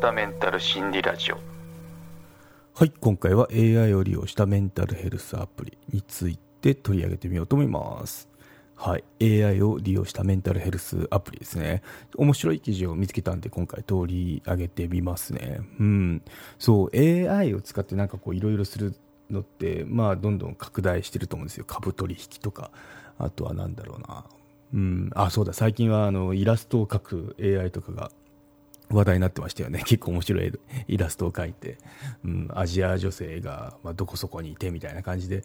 川メンタル心理ラジオ。はい今回は AI を利用したメンタルヘルスアプリについて取り上げてみようと思います。はい AI を利用したメンタルヘルスアプリですね。面白い記事を見つけたんで今回取り上げてみますね。うん。そう AI を使ってなんかこういろいろするのってまあどんどん拡大してると思うんですよ。株取引とか。あとはなんだろうな。うん、あそうだ。最近はあのイラストを描く AI とかが話題になってましたよね。結構面白いイラストを描いて、うん、アジア女性が、まあ、どこそこにいてみたいな感じで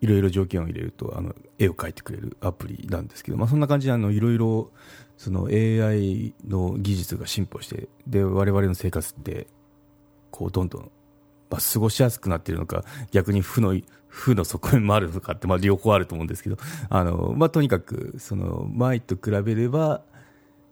いろいろ条件を入れるとあの絵を描いてくれるアプリなんですけど、まあ、そんな感じであのいろいろその AI の技術が進歩してで我々の生活ってこうどんどんまあ、過ごしやすくなっているのか、逆に負の、負の側面もあるのかって、まあ、両方あると思うんですけど、あの、まあ、とにかく、その、前と比べれば、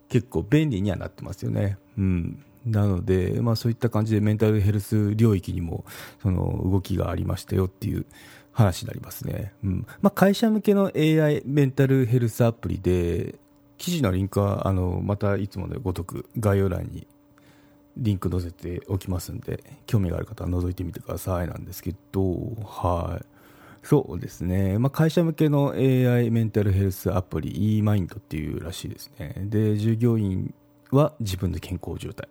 結構便利にはなってますよね。うん。なので、まあ、そういった感じでメンタルヘルス領域にも、その、動きがありましたよっていう話になりますね。うん。まあ、会社向けの AI メンタルヘルスアプリで、記事のリンクは、あの、またいつものごとく概要欄にリンク載せておきますんで、興味がある方は覗いてみてくださいなんですけど、はい。そうですね。まあ、会社向けの AI メンタルヘルスアプリ eMind っていうらしいですね。で、従業員は自分の健康状態。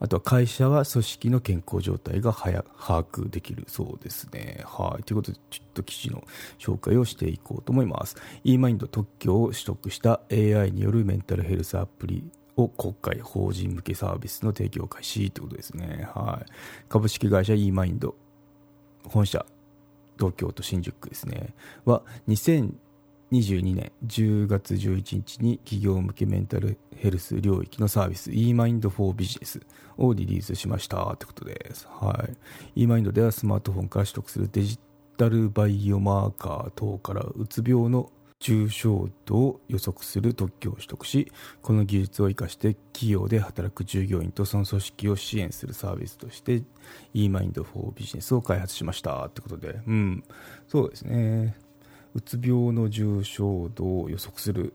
あとは会社は組織の健康状態が把握できるそうですね。はい。ということで、ちょっと記事の紹介をしていこうと思います。eMind 特許を取得した AI によるメンタルヘルスアプリを国会法人向けサービスの提供開始ということですね。はい。株式会社 eMind 本社東京都新宿区ですね。は2022年10月11日に企業向けメンタルヘルス領域のサービス eMind for Business をリリースしましたってことです。はい。eMind ではスマートフォンから取得するデジタルバイオマーカー等からうつ病の重症度を予測する特許を取得しこの技術を生かして企業で働く従業員とその組織を支援するサービスとして eMind for Business を開発しました。ってことで、うん、そうですね。うつ病の重症度を予測する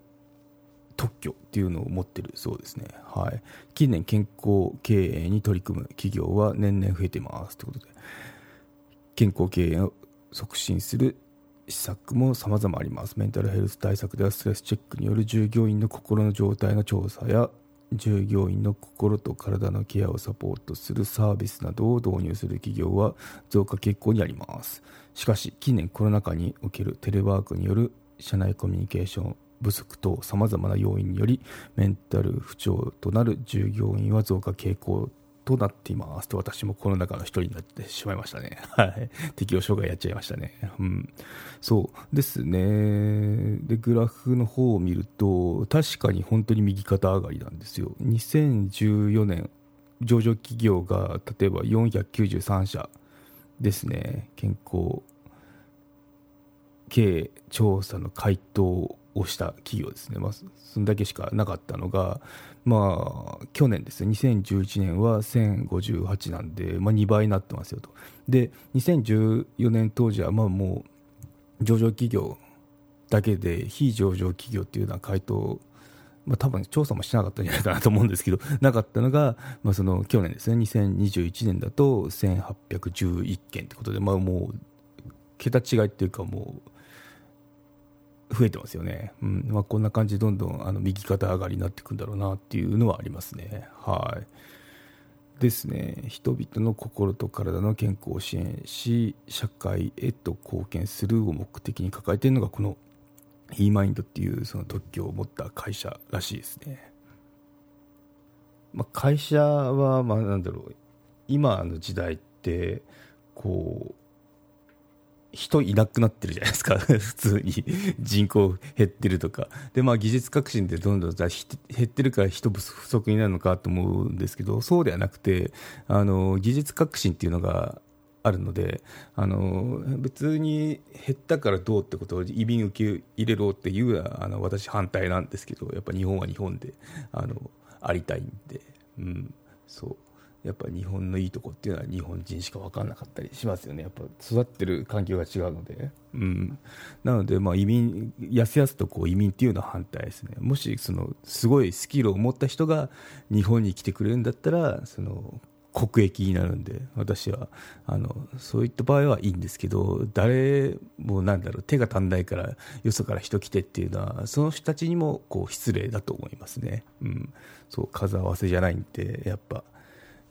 特許っていうのを持ってるそうですね、はい、近年健康経営に取り組む企業は年々増えてます。ということで。健康経営を促進する施策も様々あります。メンタルヘルス対策ではストレスチェックによる従業員の心の状態の調査や従業員の心と体のケアをサポートするサービスなどを導入する企業は増加傾向にありますしかし近年コロナ禍におけるテレワークによる社内コミュニケーション不足等さまざまな要因によりメンタル不調となる従業員は増加傾向となっていますと私もこの中の一人になってしまいましたね。はい。適応障害やっちゃいましたね。うん。そうですね。で、グラフの方を見ると、確かに本当に右肩上がりなんですよ。2014年、上場企業が例えば493社ですね。健康経営調査の回答をした企業ですね、まあ、そんだけしかなかったのが、まあ、去年ですね、2011年は1058なんで、まあ、2倍になってますよと。で、2014年当時はまあもう上場企業だけで非上場企業っていうような回答まあ、多分調査もしなかったんじゃないかなと思うんですけど、なかったのが、まあ、その去年ですね、2021年だと1811件ってことで、まあ、もう、桁違いっていうか、もう、増えてますよね、うん。まあ、こんな感じでどんどんあの右肩上がりになっていくんだろうなっていうのはありますね。はい。ですね。人々の心と体の健康を支援し社会へと貢献するを目的に抱えているのがこの eMind っていうその特許を持った会社らしいですね、まあ、会社はまあなんだろう。今の時代ってこう人いなくなってるじゃないですか。普通に人口減ってるとか。で、まあ、技術革新でどんどん減ってるから人不足になるのかと思うんですけどそうではなくてあの技術革新っていうのがあるのであの別に減ったからどうってことを移民受け入れろっていうあの私反対なんですけどやっぱ日本は日本であのありたいんで、うん、そう。やっぱ日本のいいとこっていうのは日本人しか分からなかったりしますよね。やっぱ育ってる環境が違うので、うん、なのでまあ移民やすやすとこう移民っていうのは反対ですね。もしそのすごいスキルを持った人が日本に来てくれるんだったらその国益になるんで私はあのそういった場合はいいんですけど誰もなんだろう手が足んないからよそから人来てっていうのはその人たちにもこう失礼だと思いますね、うん、そう数合わせじゃないんでやっぱ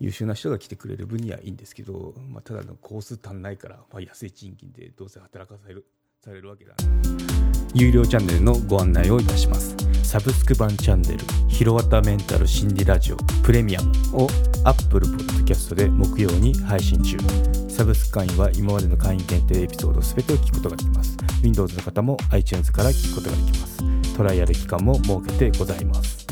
優秀な人が来てくれる分にはいいんですけど、まあ、ただの工数足んないから、まあ、安い賃金でどうせ働かされるされるわけだ、有料チャンネルのご案内をいたします。サブスク版チャンネル「ひろわたメンタル心理ラジオプレミアム」を Apple Podcast で木曜に配信中。サブスク会員は今までの会員限定エピソード全てを聞くことができます。Windows の方も iTunes から聞くことができます。トライアル期間も設けてございます。